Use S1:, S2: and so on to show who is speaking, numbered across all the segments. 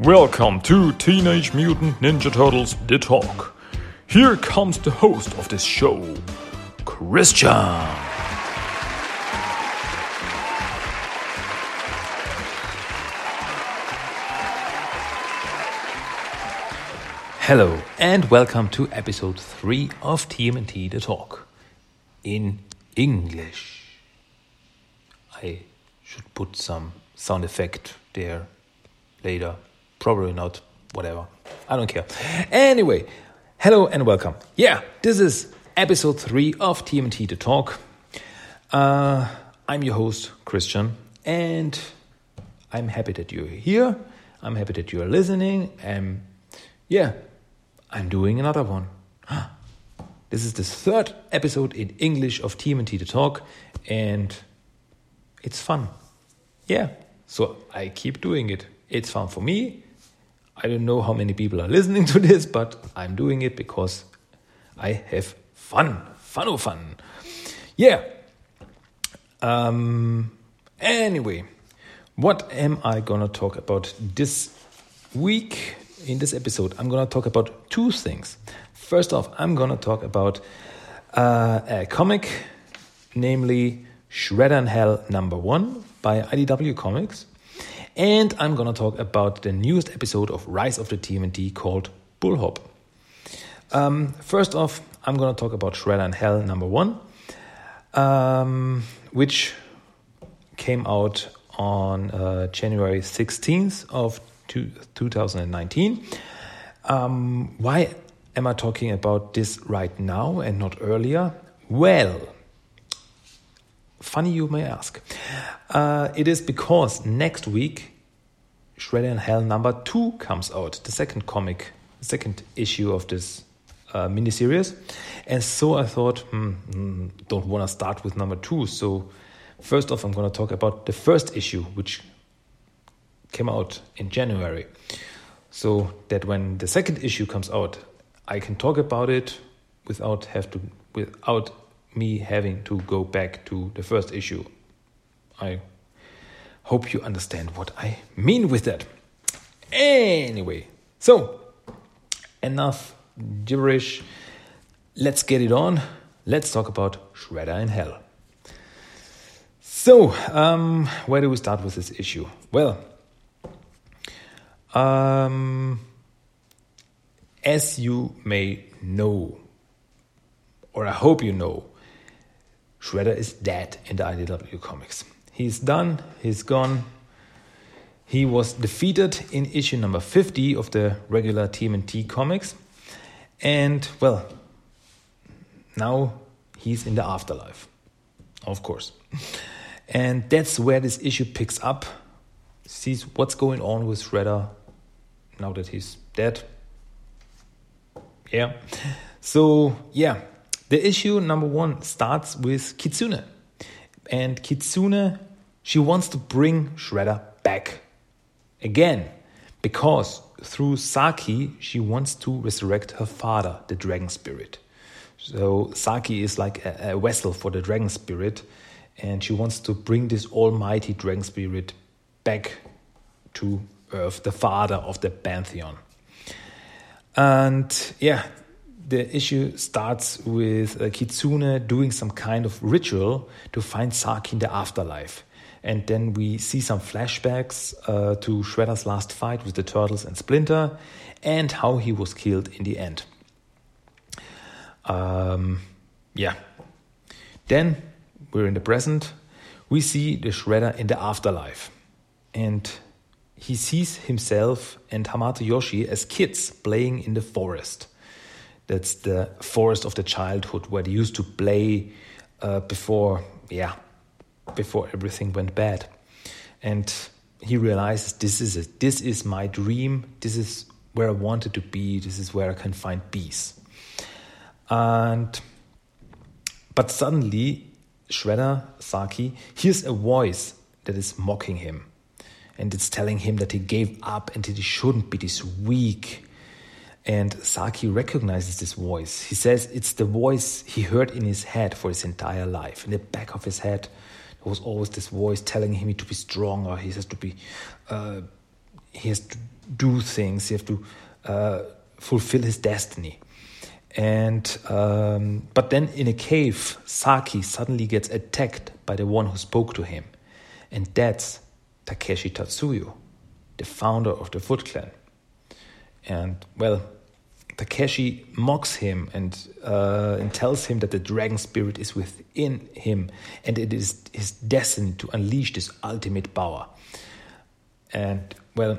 S1: Welcome to Teenage Mutant Ninja Turtles The Talk. Here comes the host of this show, Christian.
S2: Hello and welcome to episode 3 of TMNT The Talk in English. I should put some sound effect there later. Probably not, whatever. I don't care. Anyway, hello and welcome. Yeah, this is episode 3 of TMNT The Talk. Uh, I'm your host, Christian, and I'm happy that you're here. I'm happy that you're listening. And yeah, I'm doing another one. This is the third episode in English of TMNT The Talk, and it's fun. Yeah, so I keep doing it. It's fun for me. I don't know how many people are listening to this, but I'm doing it because I have fun. Fun or fun. Yeah. Um, anyway, what am I gonna talk about this week? In this episode, I'm gonna talk about two things. First off, I'm gonna talk about uh, a comic, namely Shredder in Hell number one by IDW Comics. And I'm gonna talk about the newest episode of Rise of the TMNT called Bullhop. Um, first off, I'm gonna talk about Shredder in Hell number one, um, which came out on uh, January 16th of two, 2019. Um, why am I talking about this right now and not earlier? Well, funny you may ask. Uh, it is because next week, Shredder in Hell number two comes out, the second comic, second issue of this uh, miniseries. And so I thought, hmm, hmm, don't want to start with number two. So, first off, I'm going to talk about the first issue, which came out in January. So that when the second issue comes out, I can talk about it without have to without me having to go back to the first issue. I hope you understand what I mean with that. Anyway, so enough gibberish. Let's get it on. Let's talk about Shredder in Hell. So, um, where do we start with this issue? Well, um, as you may know, or I hope you know, Shredder is dead in the IDW comics. He's done, he's gone. He was defeated in issue number 50 of the regular TMNT comics. And, well, now he's in the afterlife, of course. And that's where this issue picks up, sees what's going on with Shredder now that he's dead. Yeah. So, yeah, the issue number one starts with Kitsune. And Kitsune, she wants to bring Shredder back again because through Saki, she wants to resurrect her father, the dragon spirit. So, Saki is like a, a vessel for the dragon spirit, and she wants to bring this almighty dragon spirit back to Earth, the father of the pantheon. And yeah, the issue starts with uh, Kitsune doing some kind of ritual to find Saki in the afterlife. And then we see some flashbacks uh, to Shredder's last fight with the Turtles and Splinter and how he was killed in the end. Um, yeah. Then we're in the present. We see the Shredder in the afterlife. And he sees himself and Hamato Yoshi as kids playing in the forest. That's the forest of the childhood where they used to play uh, before, yeah, before everything went bad. And he realizes this is it. This is my dream. This is where I wanted to be. This is where I can find peace. And but suddenly, Shredder Saki hears a voice that is mocking him, and it's telling him that he gave up and that he shouldn't be this weak and Saki recognizes this voice. He says it's the voice he heard in his head for his entire life. In the back of his head, there was always this voice telling him to be stronger. He says to be, uh, he has to do things. He has to uh, fulfill his destiny. And um, but then in a cave, Saki suddenly gets attacked by the one who spoke to him, and that's Takeshi Tatsuo, the founder of the Foot Clan. And well, Takeshi mocks him and uh, and tells him that the dragon spirit is within him, and it is his destiny to unleash this ultimate power. And well,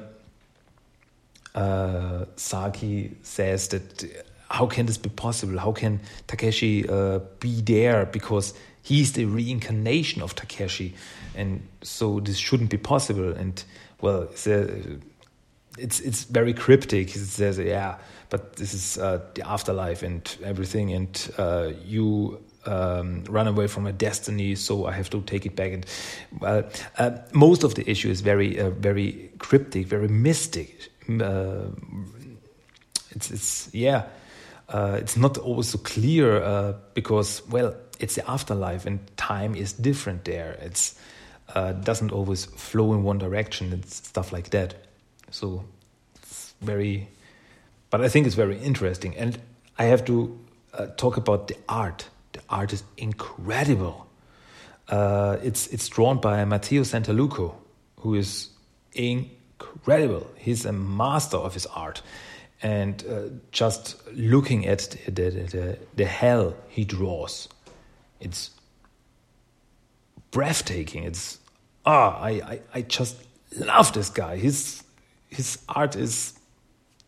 S2: uh, Saki says that how can this be possible? How can Takeshi uh, be there? Because he's the reincarnation of Takeshi, and so this shouldn't be possible. And well, it's, it's very cryptic. He says, yeah, but this is uh, the afterlife and everything, and uh, you um, run away from a destiny, so I have to take it back. And well, uh, most of the issue is very, uh, very cryptic, very mystic. Uh, it's, it's yeah, uh, it's not always so clear because well, it's the afterlife and time is different there. It's doesn't always flow in one direction and stuff like that. So it's very, but I think it's very interesting, and I have to talk about the art the art is incredible. Uh, it's it's drawn by Matteo Santolouco, who is incredible. He's a master of his art, and uh, just looking at the, the, the, the hell he draws, it's breathtaking. It's ah, I, I, I just love this guy. His his art is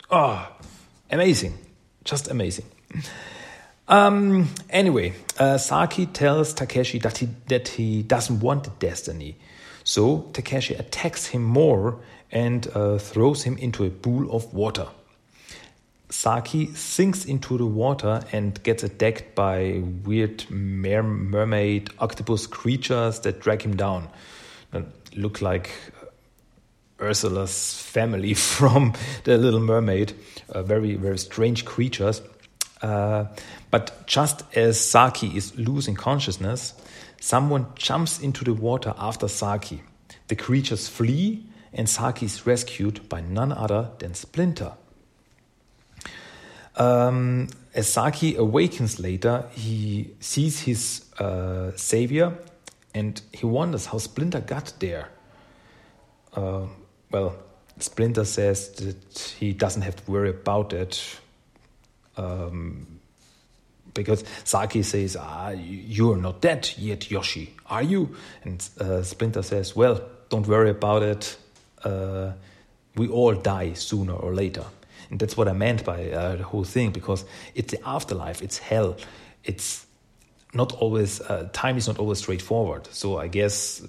S2: ah amazing, just amazing. Um, anyway, uh, Saki tells Takeshi that he, that he doesn't want the destiny. So Takeshi attacks him more and uh, throws him into a pool of water. Saki sinks into the water and gets attacked by weird mer mermaid octopus creatures that drag him down. That look like Ursula's family from the Little Mermaid. Uh, very, very strange creatures. Uh, but just as Saki is losing consciousness, someone jumps into the water after Saki. The creatures flee, and Saki is rescued by none other than Splinter. Um, as Saki awakens later, he sees his uh, savior and he wonders how Splinter got there. Uh, well, Splinter says that he doesn't have to worry about it um, because Saki says, ah, you're not dead yet, Yoshi, are you? And uh, Splinter says, well, don't worry about it. Uh, we all die sooner or later. And that's what I meant by uh, the whole thing, because it's the afterlife, it's hell. It's not always, uh, time is not always straightforward. So I guess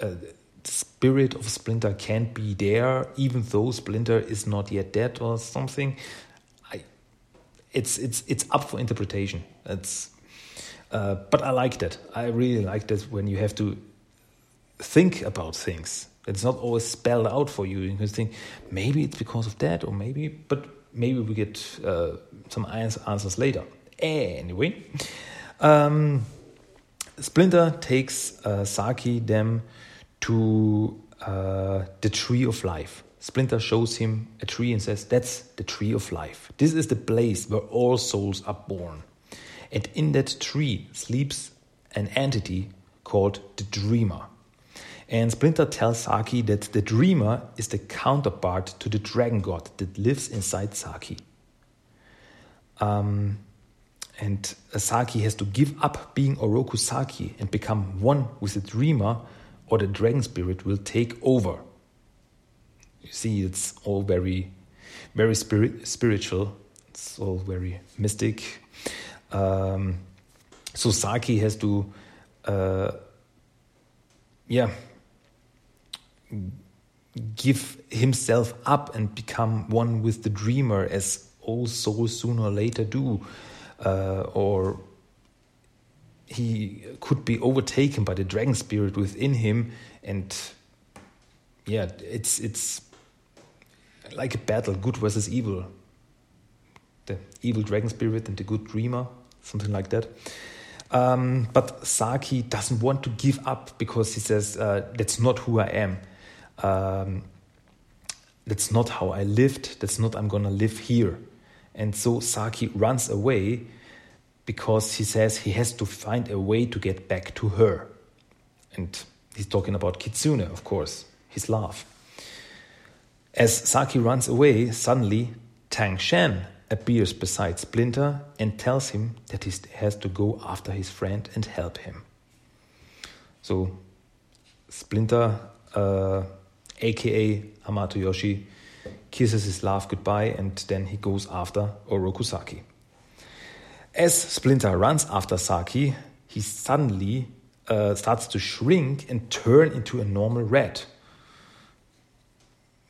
S2: uh, spirit of Splinter can't be there, even though Splinter is not yet dead or something I, it's it's it's up for interpretation. It's uh, but I like that. I really like that when you have to think about things. It's not always spelled out for you. You can think maybe it's because of that, or maybe, but maybe we get uh, some answers later. Anyway, um, Splinter takes uh, Saki them to uh, the Tree of Life. Splinter shows him a tree and says, That's the tree of life. This is the place where all souls are born. And in that tree sleeps an entity called the Dreamer. And Splinter tells Saki that the Dreamer is the counterpart to the dragon god that lives inside Saki. Um, and Saki has to give up being Oroku Saki and become one with the Dreamer, or the dragon spirit will take over. You see it's all very very spirit, spiritual it's all very mystic. Um, so saki has to uh, yeah give himself up and become one with the dreamer as all souls sooner or later do uh, or he could be overtaken by the dragon spirit within him and yeah it's it's like a battle, good versus evil. The evil dragon spirit and the good dreamer, something like that. Um, but Saki doesn't want to give up because he says, uh, That's not who I am. Um, that's not how I lived. That's not I'm gonna live here. And so Saki runs away because he says he has to find a way to get back to her. And he's talking about Kitsune, of course, his love. As Saki runs away, suddenly Tang Shen appears beside Splinter and tells him that he has to go after his friend and help him. So, Splinter, uh, aka Hamato Yoshi, kisses his love goodbye and then he goes after Oroku Saki. As Splinter runs after Saki, he suddenly uh, starts to shrink and turn into a normal rat.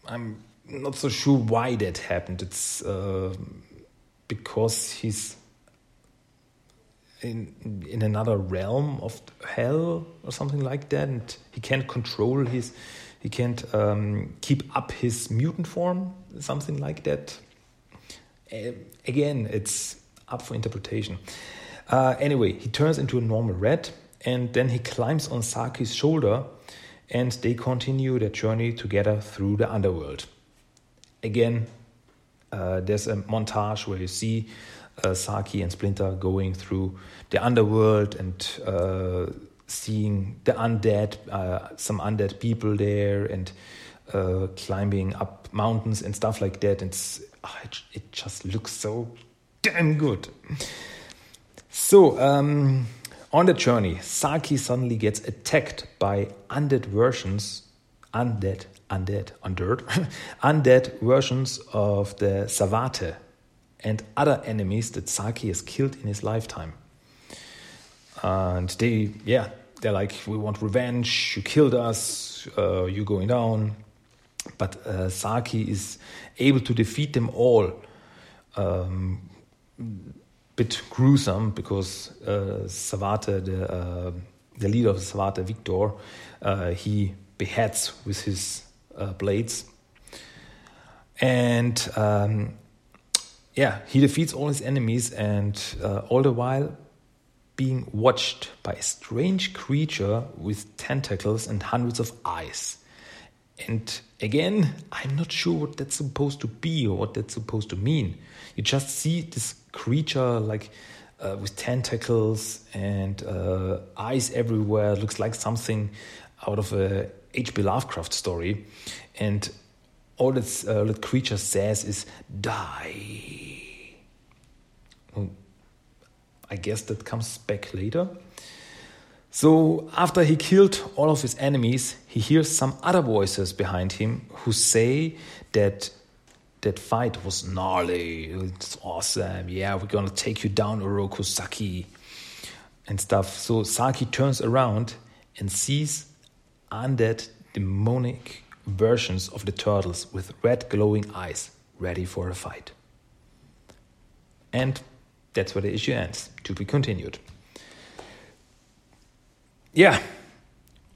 S2: I'm not so sure why that happened. It's uh, because he's in in another realm of hell or something like that, and he can't control his, he can't um, keep up his mutant form, something like that. Uh, again, it's up for interpretation. Uh, anyway, he turns into a normal rat, and then he climbs on Saki's shoulder, and they continue their journey together through the underworld. Again, uh, there's a montage where you see uh, Saki and Splinter going through the underworld and uh, seeing the undead, uh, some undead people there, and uh, climbing up mountains and stuff like that. And oh, it, it, just looks so damn good. So, um, on the journey, Saki suddenly gets attacked by undead versions, undead, undead, undead, undead versions of the Savate and other enemies that Saki has killed in his lifetime. And they, yeah, they're like, we want revenge, you killed us, uh, you're going down. But uh, Saki is able to defeat them all. Um, bit gruesome because uh, Savate, the, uh, the leader of Savate, Victor, uh, he beheads with his uh, blades. And um, yeah, he defeats all his enemies, and uh, all the while being watched by a strange creature with tentacles and hundreds of eyes. And again, I'm not sure what that's supposed to be or what that's supposed to mean. You just see this creature like uh, with tentacles and uh, eyes everywhere. It looks like something out of a H.P. Lovecraft story. And all that, uh, creature says is die. I guess that comes back later. So, after he killed all of his enemies, he hears some other voices behind him who say that that fight was gnarly, it's awesome, yeah, we're gonna take you down, Oroku Saki, and stuff. So, Saki turns around and sees undead, demonic versions of the turtles with red glowing eyes ready for a fight. And that's where the issue ends. To be continued. Yeah,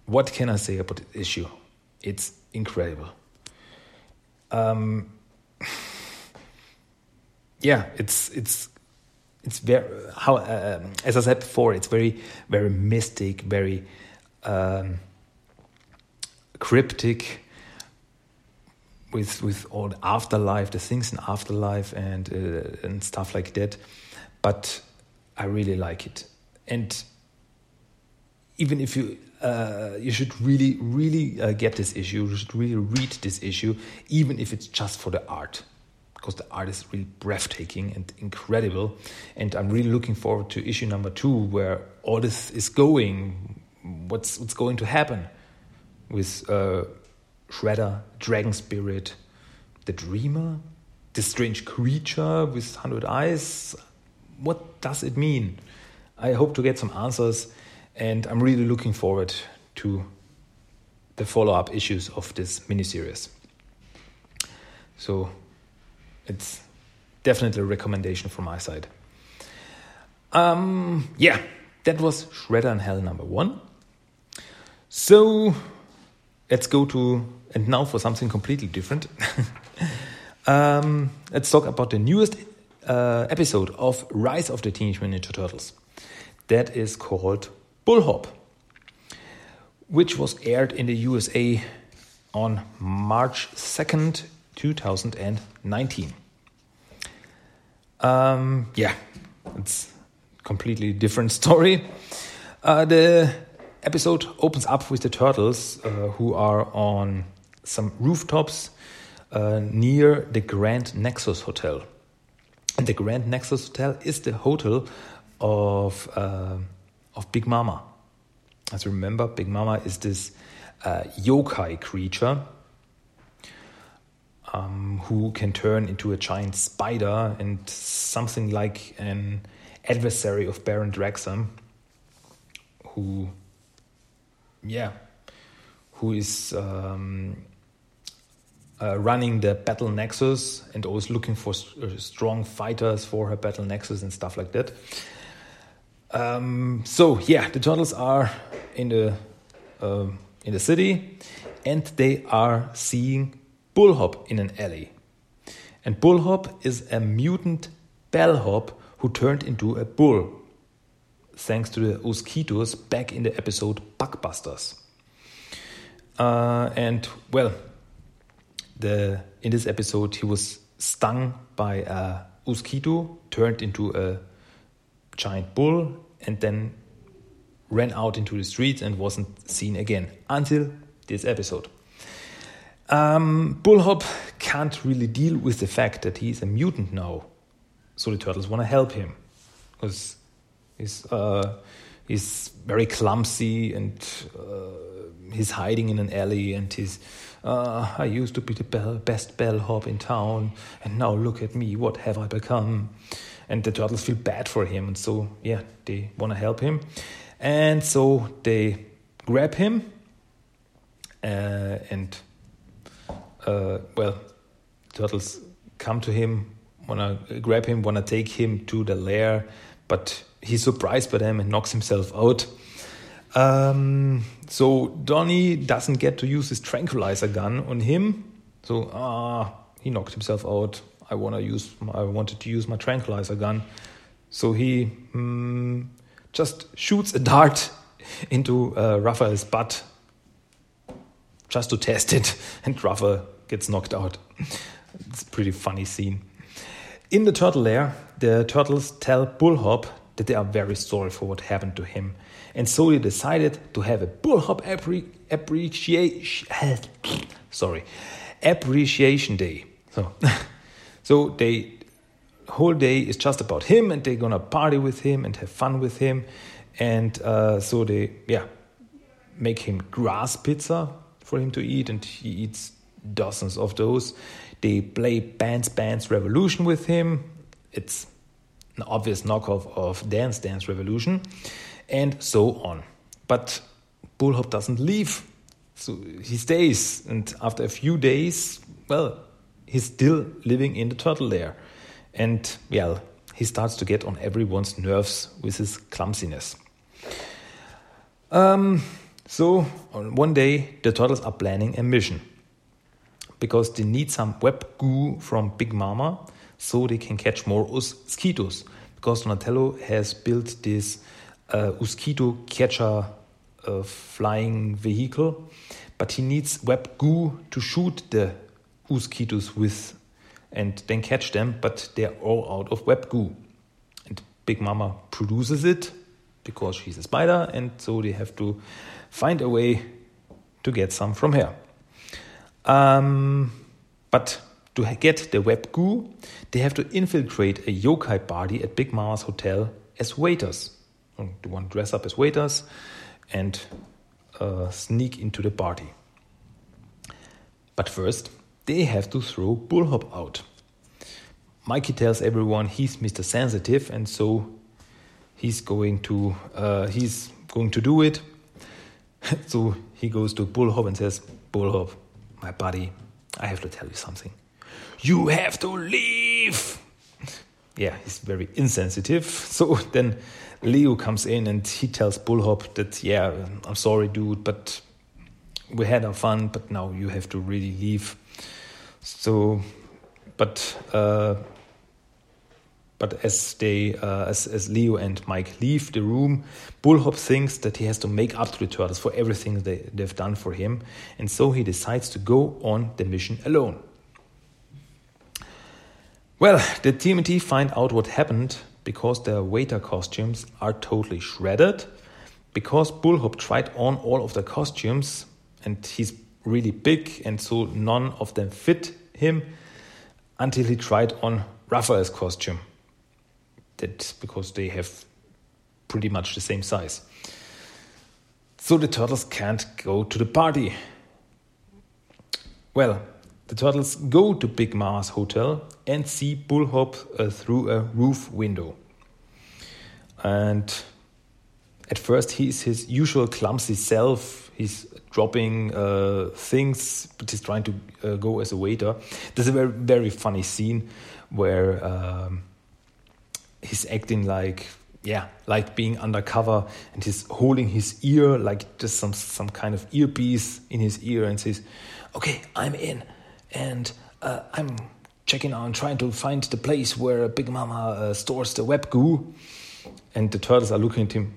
S2: what can I say about the issue? It's incredible. Um, yeah, it's it's it's very how uh, as I said before, it's very very mystic, very um, cryptic with with all the afterlife, the things in afterlife, and uh, and stuff like that. But I really like it, and even if you uh, you should really really uh, get this issue, you should really read this issue, even if it's just for the art, because the art is really breathtaking and incredible. And I'm really looking forward to issue number two, where all this is going, what's what's going to happen with uh, Shredder, Dragon Spirit, the Dreamer, this strange creature with hundred eyes. What does it mean? I hope to get some answers, and I'm really looking forward to the follow up issues of this miniseries. So it's definitely a recommendation from my side. Um, yeah, that was Shredder and Hell number one. So let's go to, and now for something completely different. um, let's talk about the newest uh, episode of Rise of the Teenage Mutant Ninja Turtles. That is called Bullhop, which was aired in the USA on March 2nd, 2019. Um, yeah, it's completely different story. Uh, the episode opens up with the turtles uh, who are on some rooftops uh, near the Grand Nexus Hotel. And the Grand Nexus Hotel is the hotel of uh, of Big Mama. As you remember, Big Mama is this uh, yokai creature um, who can turn into a giant spider and something like an adversary of Baron Draxum, who, yeah, who is um, uh, running the Battle Nexus and always looking for uh, strong fighters for her Battle Nexus and stuff like that. Um, so yeah, the turtles are in the uh, in the city, and they are seeing Bullhop in an alley. And Bullhop is a mutant bellhop who turned into a bull, thanks to the mosquitoes back in the episode Bugbusters. Uh, and well, the in this episode he was stung by a mosquito, turned into a giant bull, and then ran out into the streets and wasn't seen again until this episode. Um, Bullhop can't really deal with the fact that he's a mutant now, so the turtles want to help him because he's uh, he's very clumsy and uh, he's hiding in an alley and he's uh, I used to be the bell, best bellhop in town and now look at me, what have I become? And the turtles feel bad for him and so yeah, they want to help him, and so they grab him uh, and uh, well, turtles come to him, wanna grab him, wanna take him to the lair, but he's surprised by them and knocks himself out. Um, so Donnie doesn't get to use his tranquilizer gun on him. So ah, he knocked himself out. I wanna use. I wanted to use my tranquilizer gun. So he mm, just shoots a dart into uh, Raphael's butt just to test it, and Raphael gets knocked out. It's a pretty funny scene. In the turtle lair, the turtles tell Bullhop that they are very sorry for what happened to him, and so they decided to have a Bullhop appre- appreciation. sorry, appreciation day. So, so they whole day is just about him, and they're gonna party with him and have fun with him, and uh, so they yeah make him grass pizza for him to eat, and he eats dozens of those. They play Dance Dance Revolution with him. It's an obvious knockoff of Dance Dance Revolution, and so on. But Bullhop doesn't leave, so he stays. And after a few days, well, he's still living in the turtle lair. And, well, he starts to get on everyone's nerves with his clumsiness. Um, so, on one day, the turtles are planning a mission because they need some web goo from Big Mama so they can catch more mosquitoes. Because Donatello has built this uh, mosquito catcher uh, flying vehicle, but he needs web goo to shoot the mosquitoes with and then catch them, but they're all out of web goo. And Big Mama produces it because she's a spider, and so they have to find a way to get some from her. Um, but to get the web goo, they have to infiltrate a yokai party at Big Mama's hotel as waiters. They want to dress up as waiters and uh, sneak into the party. But first, they have to throw Bullhop out. Mikey tells everyone he's Mr. Sensitive, and so he's going to uh, he's going to do it. so he goes to Bullhop and says, "Bullhop, my buddy, I have to tell you something. You have to leave. Yeah, he's very insensitive. So then Leo comes in and he tells Bullhop that, yeah, I'm sorry, dude, but we had our fun, but now you have to really leave. So, but uh, but as they, uh, as, as Leo and Mike leave the room, Bullhop thinks that he has to make up to the turtles for everything they, they've done for him, and so he decides to go on the mission alone. Well, the TMNT find out what happened because their waiter costumes are totally shredded. Because Bullhop tried on all of the costumes and he's really big, and so none of them fit him until he tried on Raphael's costume. That's because they have pretty much the same size. So the turtles can't go to the party. Well, the turtles go to Big Mama's hotel and see Bullhop uh, through a roof window. And at first, he's his usual clumsy self. He's dropping uh, things, but he's trying to uh, go as a waiter. There's a very, very funny scene where um, he's acting like yeah, like being undercover, and he's holding his ear like just some some kind of earpiece in his ear, and says, "Okay, I'm in, and uh, I'm checking out, trying to find the place where Big Mama uh, stores the web goo." And the turtles are looking at him.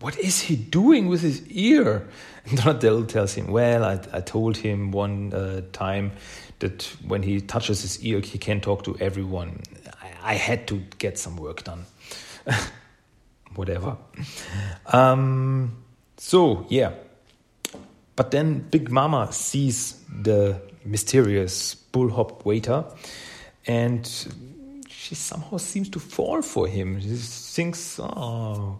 S2: What is he doing with his ear? And Donatello tells him, "Well, I, I told him one uh, time that when he touches his ear, he can talk to everyone. I, had to get some work done." whatever. Um, so, yeah. But then Big Mama sees the mysterious bullhop waiter and she somehow seems to fall for him. She thinks, oh,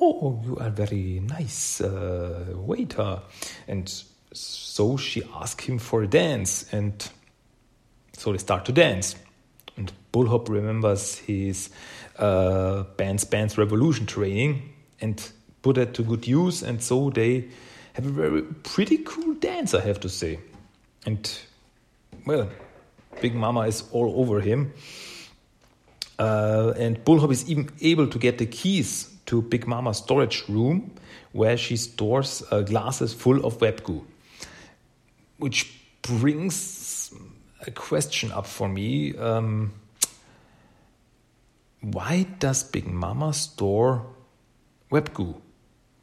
S2: oh you are very nice uh, waiter. And so she asks him for a dance. And so they start to dance. Bullhop remembers his uh, Bands Bands Revolution training and put that to good use. And so they have a very pretty cool dance, I have to say. And well, Big Mama is all over him. Uh, and Bullhop is even able to get the keys to Big Mama's storage room where she stores uh, glasses full of web goo. Which brings a question up for me. Um, why does Big Mama store web goo?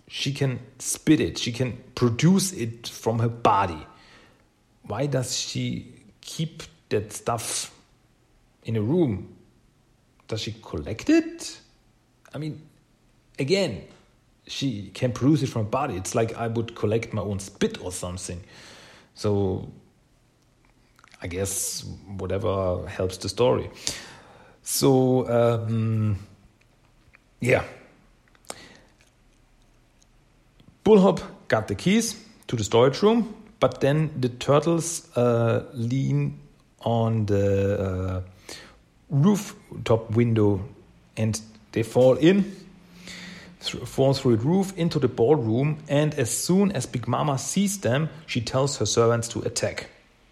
S2: She can spit it, she can produce it from her body. Why does she keep that stuff in a room? Does she collect it? I mean, again, she can produce it from her body. It's like I would collect my own spit or something. So I guess whatever helps the story. So, um, yeah. Bullhop got the keys to the storage room, but then the turtles uh, lean on the uh, rooftop window and they fall in, th fall through the roof into the ballroom. And as soon as Big Mama sees them, she tells her servants to attack.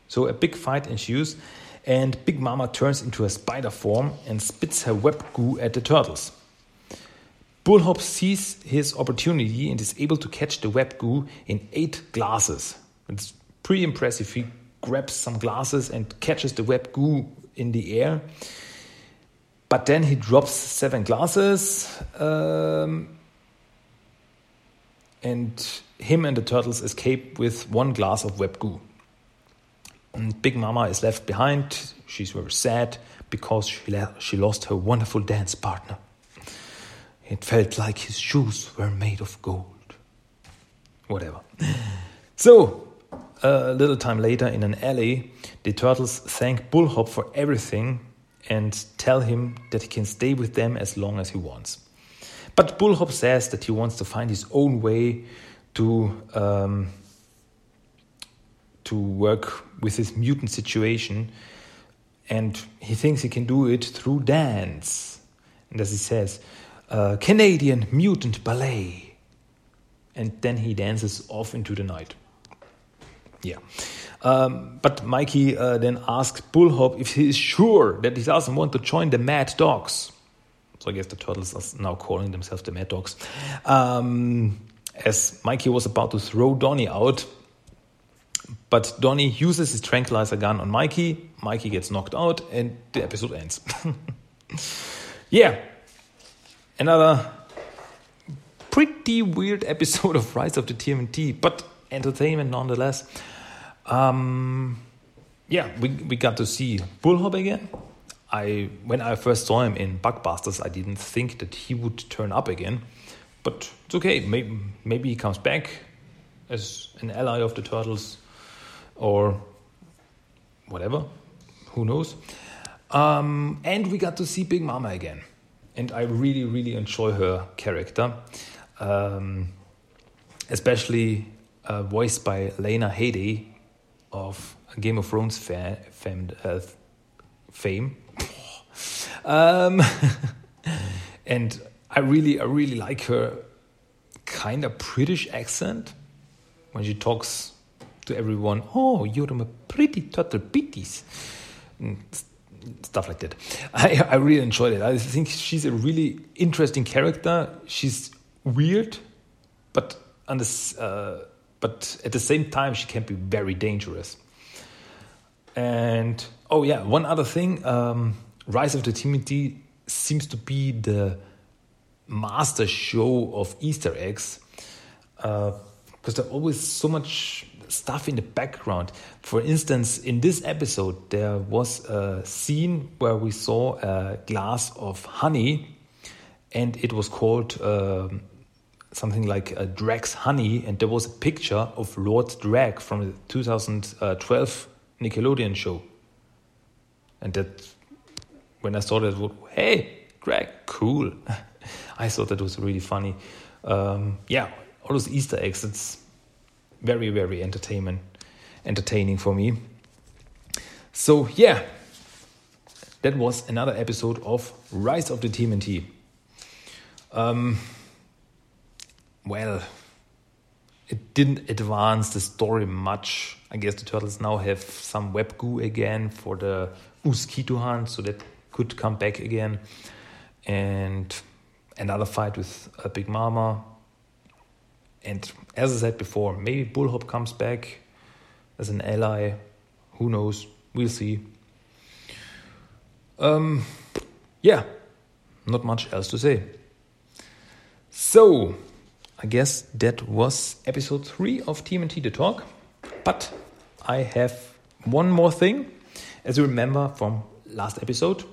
S2: So a big fight ensues and Big Mama turns into a spider form and spits her web goo at the turtles. Bullhop sees his opportunity and is able to catch the web goo in eight glasses. It's pretty impressive. He grabs some glasses and catches the web goo in the air. But then he drops seven glasses, um, and him and the turtles escape with one glass of web goo. Big Mama is left behind. She's very sad because she, she lost her wonderful dance partner. It felt like his shoes were made of gold. Whatever. So, a little time later in an alley, the turtles thank Bullhop for everything and tell him that he can stay with them as long as he wants. But Bullhop says that he wants to find his own way to um, to work with this mutant situation, and he thinks he can do it through dance. And as he says, uh, Canadian mutant ballet. And then he dances off into the night. Yeah. Um, but Mikey uh, then asks Bullhop if he is sure that he doesn't want to join the Mad Dogs. So I guess the turtles are now calling themselves the Mad Dogs. Um, as Mikey was about to throw Donnie out, but Donnie uses his tranquilizer gun on Mikey. Mikey gets knocked out, and the episode ends. yeah, another pretty weird episode of Rise of the TMNT, but entertainment nonetheless. Um, yeah, we, we got to see Bullhop again. I when I first saw him in Bugbusters, I didn't think that he would turn up again. But it's okay. Maybe maybe he comes back as an ally of the turtles, or whatever. Who knows? Um, and we got to see Big Mama again, and I really really enjoy her character, um, especially uh, voiced by Lena Headey of Game of Thrones fa- fam- uh, fame. um, and I really, I really like her kind of British accent when she talks to everyone. Oh, you're a pretty turtle bitties. Stuff like that. I, I really enjoyed it. I think she's a really interesting character. She's weird, but on this, uh, but at the same time, she can be very dangerous. And oh yeah, one other thing, um, Rise of the TMNT seems to be the master show of Easter eggs because uh, there's always so much stuff in the background. For instance, in this episode, there was a scene where we saw a glass of honey, and it was called um, something like a Dregg's Honey, and there was a picture of Lord Dregg from the 2012 Nickelodeon show. And that, when I saw that, hey, Greg, cool. I thought that was really funny. Um, yeah, all those Easter eggs, it's very, very entertainment, entertaining for me. So, yeah, that was another episode of Rise of the TMNT. Um, well, it didn't advance the story much. I guess the turtles now have some web goo again for the mosquito hunt, so that could come back again. And another fight with a Big Mama. And as I said before, maybe Bullhop comes back as an ally. Who knows? We'll see. Um, yeah, not much else to say. So, I guess that was episode three of TMNT The Talk. But I have one more thing. As you remember from last episode,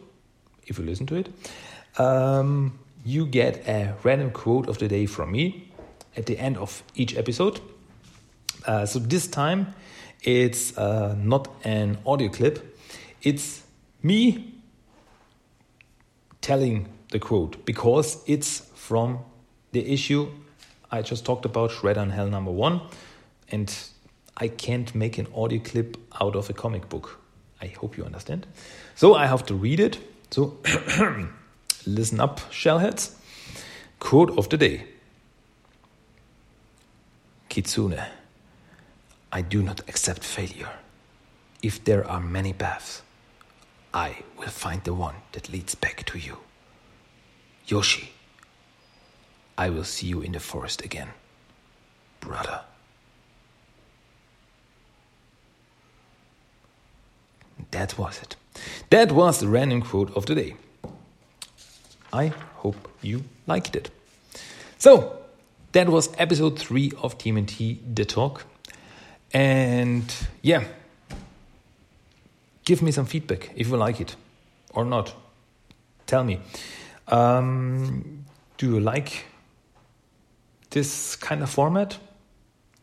S2: if you listen to it, um, you get a random quote of the day from me at the end of each episode. Uh, so this time it's uh, not an audio clip, it's me telling the quote because it's from the issue I just talked about Shredder and Hell number one, and I can't make an audio clip out of a comic book. I hope you understand. So I have to read it. So listen up, shellheads. Quote of the day Kitsune, I do not accept failure. If there are many paths, I will find the one that leads back to you. Yoshi, I will see you in the forest again, brother. That was it. That was the random quote of the day. I hope you liked it. So, that was episode 3 of TMNT The Talk. And yeah, give me some feedback if you like it or not. Tell me. Um, do you like this kind of format?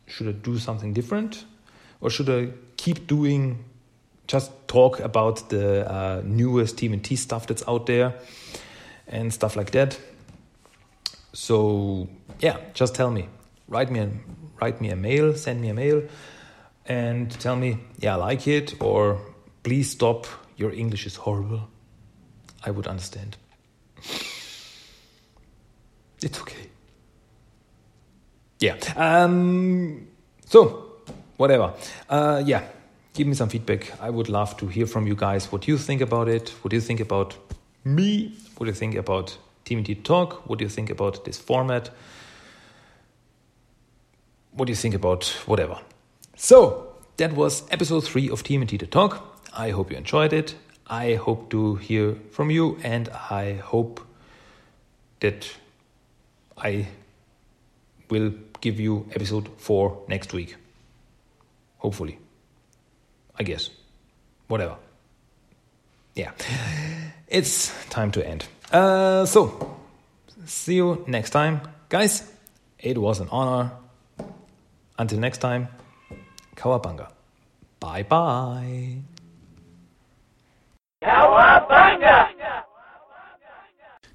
S2: Should I do something different? Or should I keep doing just talk about the uh, newest TMNT stuff that's out there and stuff like that? So yeah, just tell me. Write me a, write me a mail, send me a mail, and tell me, yeah, I like it, or please stop. Your English is horrible. I would understand. It's okay. Yeah. Um, so, whatever. Uh, yeah, give me some feedback. I would love to hear from you guys what you think about it. What do you think about me? What do you think about TMNT Talk? What do you think about this format? What do you think about whatever? So, that was episode 3 of TMNT The Talk. I hope you enjoyed it. I hope to hear from you, and I hope that I will give you episode 4 next week. Hopefully. I guess. Whatever. yeah, it's time to end. Uh, so, see you next time. Guys, it was an honor. Until next time, Cowabunga. Bye bye. Cowabunga!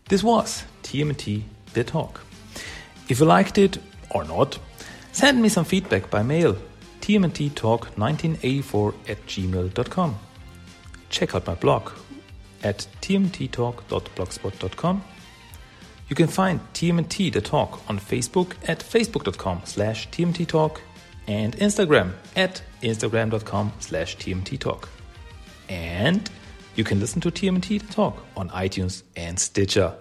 S2: This was TMNT The Talk. If you liked it or not, send me some feedback by mail tmnttalk1984 at gmail.com. Check out my blog at tmnttalk.blogspot.com. You can find TMNT The Talk on Facebook at facebook.com slash tmnttalk and Instagram at instagram.com slash tmnttalk. And you can listen to TMNT The Talk on iTunes and Stitcher.